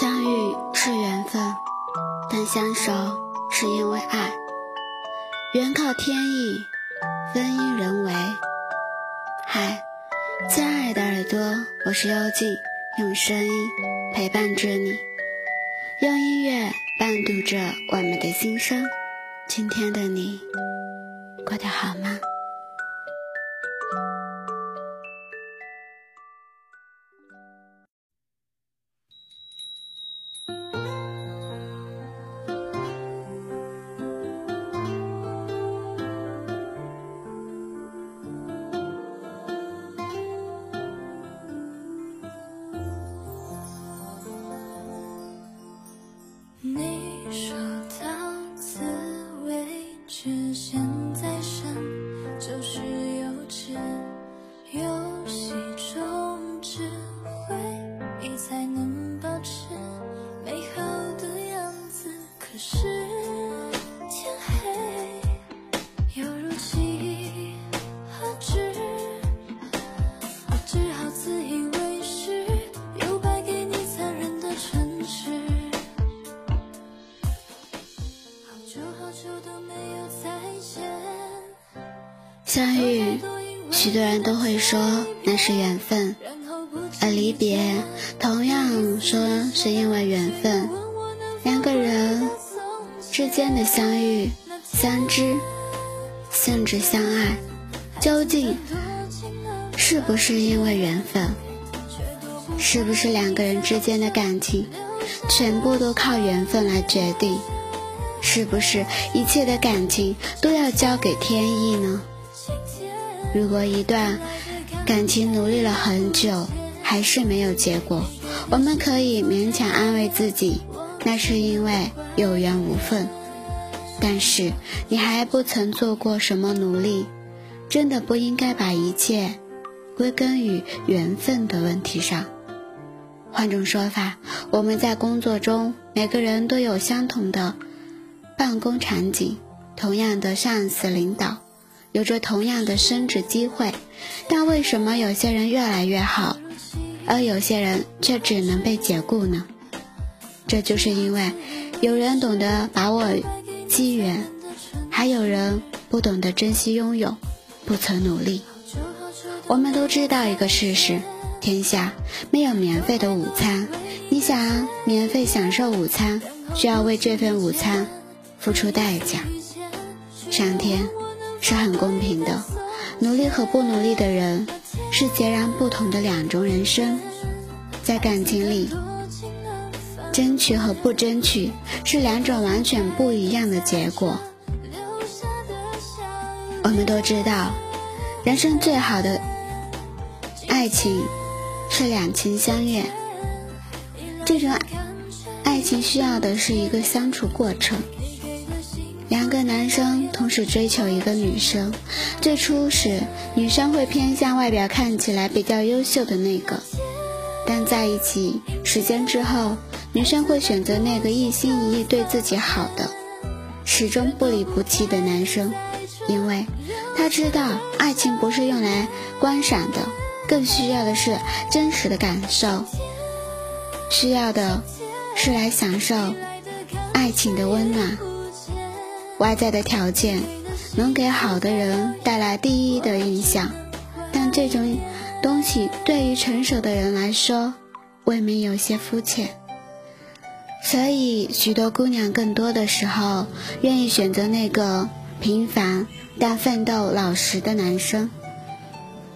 相遇是缘分，但相守是因为爱。缘靠天意，分因人为。嗨，亲爱的耳朵，我是幽静，用声音陪伴着你，用音乐伴读着我们的心声。今天的你过得好吗？相遇，许多人都会说那是缘分；而离别，同样说是因为缘分。两个人之间的相遇、相知，甚至相爱，究竟是不是因为缘分？是不是两个人之间的感情全部都靠缘分来决定？是不是一切的感情都要交给天意呢？如果一段感情努力了很久还是没有结果，我们可以勉强安慰自己，那是因为有缘无分。但是你还不曾做过什么努力，真的不应该把一切归根于缘分的问题上。换种说法，我们在工作中，每个人都有相同的办公场景，同样的上司领导。有着同样的升职机会，但为什么有些人越来越好，而有些人却只能被解雇呢？这就是因为有人懂得把握机缘，还有人不懂得珍惜拥有，不曾努力。我们都知道一个事实：天下没有免费的午餐。你想免费享受午餐，需要为这份午餐付出代价。上天。是很公平的，努力和不努力的人是截然不同的两种人生。在感情里，争取和不争取是两种完全不一样的结果。我们都知道，人生最好的爱情是两情相悦。这种爱情需要的是一个相处过程。两个男生同时追求一个女生，最初时女生会偏向外表看起来比较优秀的那个，但在一起时间之后，女生会选择那个一心一意对自己好的，始终不离不弃的男生，因为他知道爱情不是用来观赏的，更需要的是真实的感受，需要的是来享受爱情的温暖。外在的条件能给好的人带来第一的印象，但这种东西对于成熟的人来说，未免有些肤浅。所以，许多姑娘更多的时候愿意选择那个平凡但奋斗老实的男生，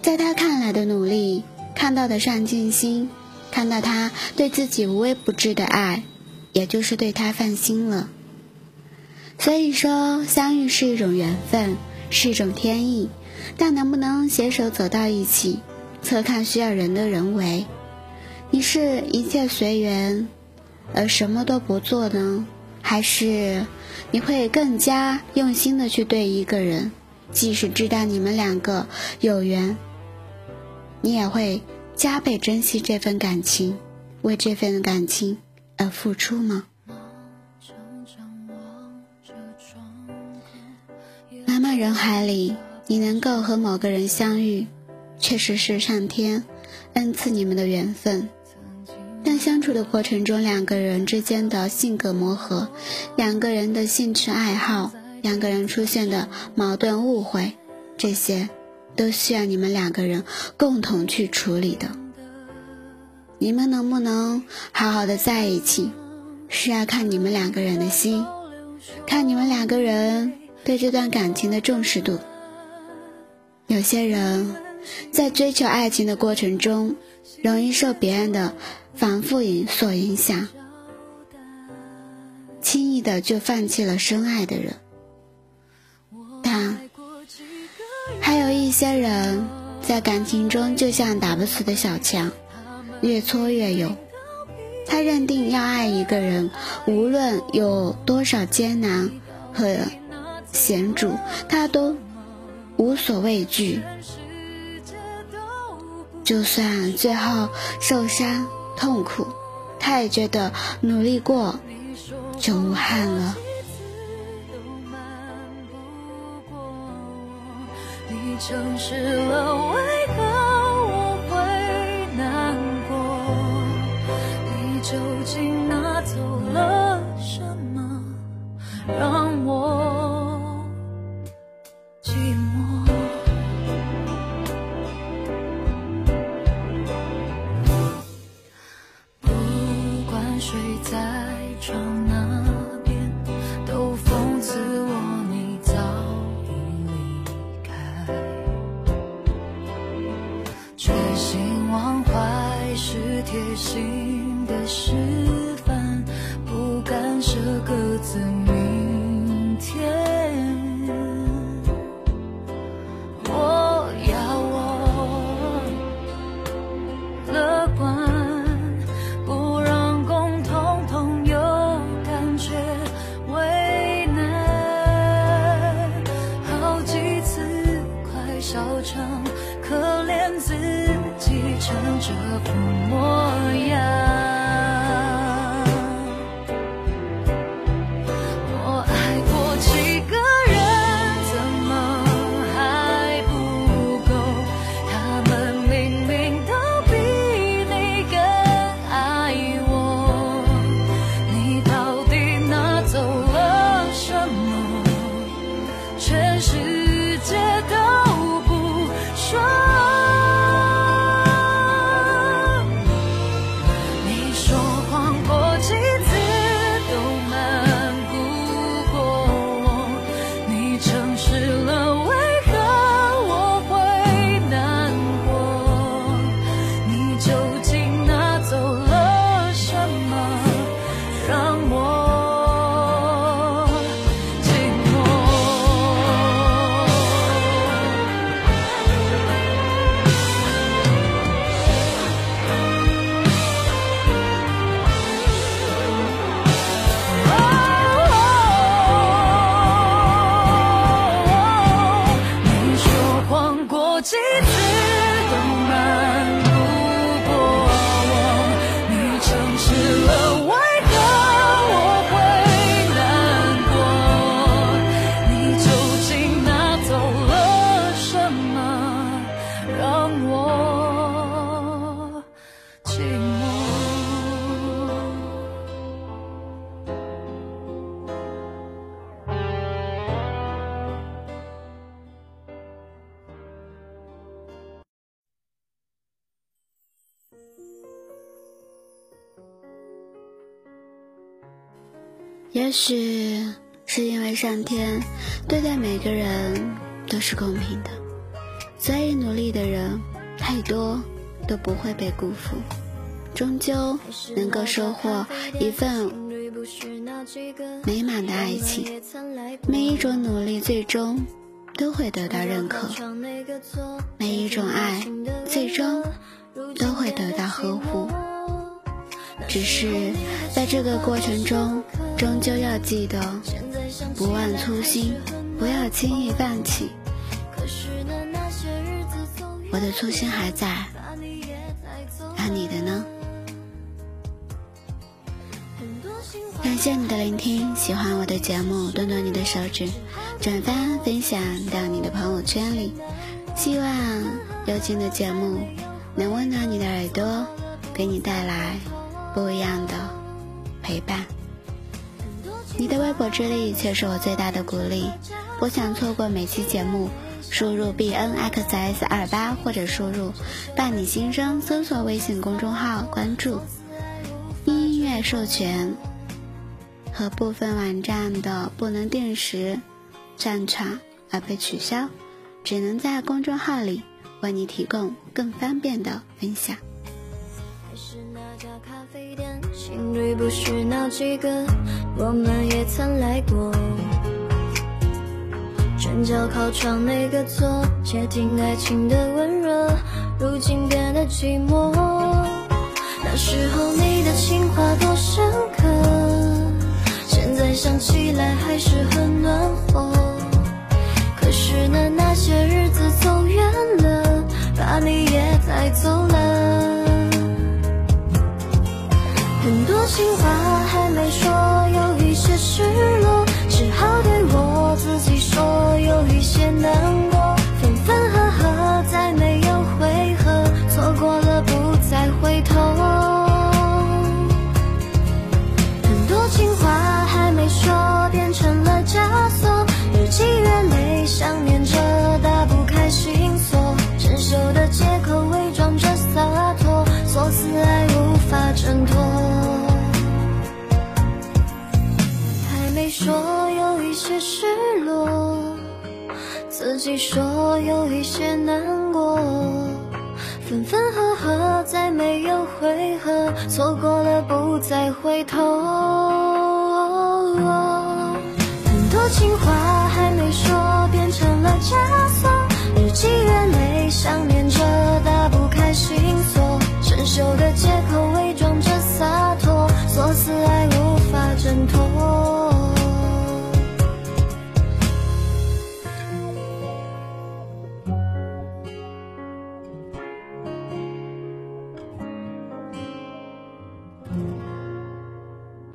在他看来的努力，看到的上进心，看到他对自己无微不至的爱，也就是对他放心了。所以说，相遇是一种缘分，是一种天意，但能不能携手走到一起，侧看需要人的人为。你是一切随缘，而什么都不做呢？还是你会更加用心的去对一个人，即使知道你们两个有缘，你也会加倍珍惜这份感情，为这份感情而付出吗？人海里，你能够和某个人相遇，确实是上天恩赐你们的缘分。但相处的过程中，两个人之间的性格磨合，两个人的兴趣爱好，两个人出现的矛盾误会，这些都需要你们两个人共同去处理的。你们能不能好好的在一起，是要看你们两个人的心，看你们两个人对这段感情的重视度。有些人在追求爱情的过程中，容易受别人的反复影所影响，轻易的就放弃了深爱的人。但还有一些人在感情中就像打不死的小强，越挫越勇。他认定要爱一个人，无论有多少艰难和险阻，他都。无所畏惧，就算最后受伤痛苦，他也觉得努力过就无憾了。你究竟拿走了什么？让我贴心的示范，不干涉各自明天。我要我乐观，不让共同朋友感觉为难。好几次快笑成可怜自。继承这副模样。也许是因为上天对待每个人都是公平的，所以努力的人太多都不会被辜负，终究能够收获一份美满的爱情。每一种努力最终都会得到认可，每一种爱最终都会得到呵护。只是在这个过程中，终究要记得不忘初心，不要轻易放弃。我的初心还在，而你的呢？感谢你的聆听，喜欢我的节目，动动你的手指，转发分享到你的朋友圈里。希望有情的节目能温暖你的耳朵，给你带来。不一样的陪伴。你的微薄之力却是我最大的鼓励。不想错过每期节目，输入 b n x s 二八或者输入“伴你心声”，搜索微信公众号关注。音乐授权和部分网站的不能定时上传而被取消，只能在公众号里为你提供更方便的分享。情侣不是那几个，我们也曾来过。转角靠窗那个座，窃听爱情的温热，如今变得寂寞。那时候你的情话多深刻，现在想起来还是很暖和。可是呢，那些日子走远了，把你也带走了。很多情话还没说，你说有一些难过，分分合合再没有回合，错过了不再回头。很多情话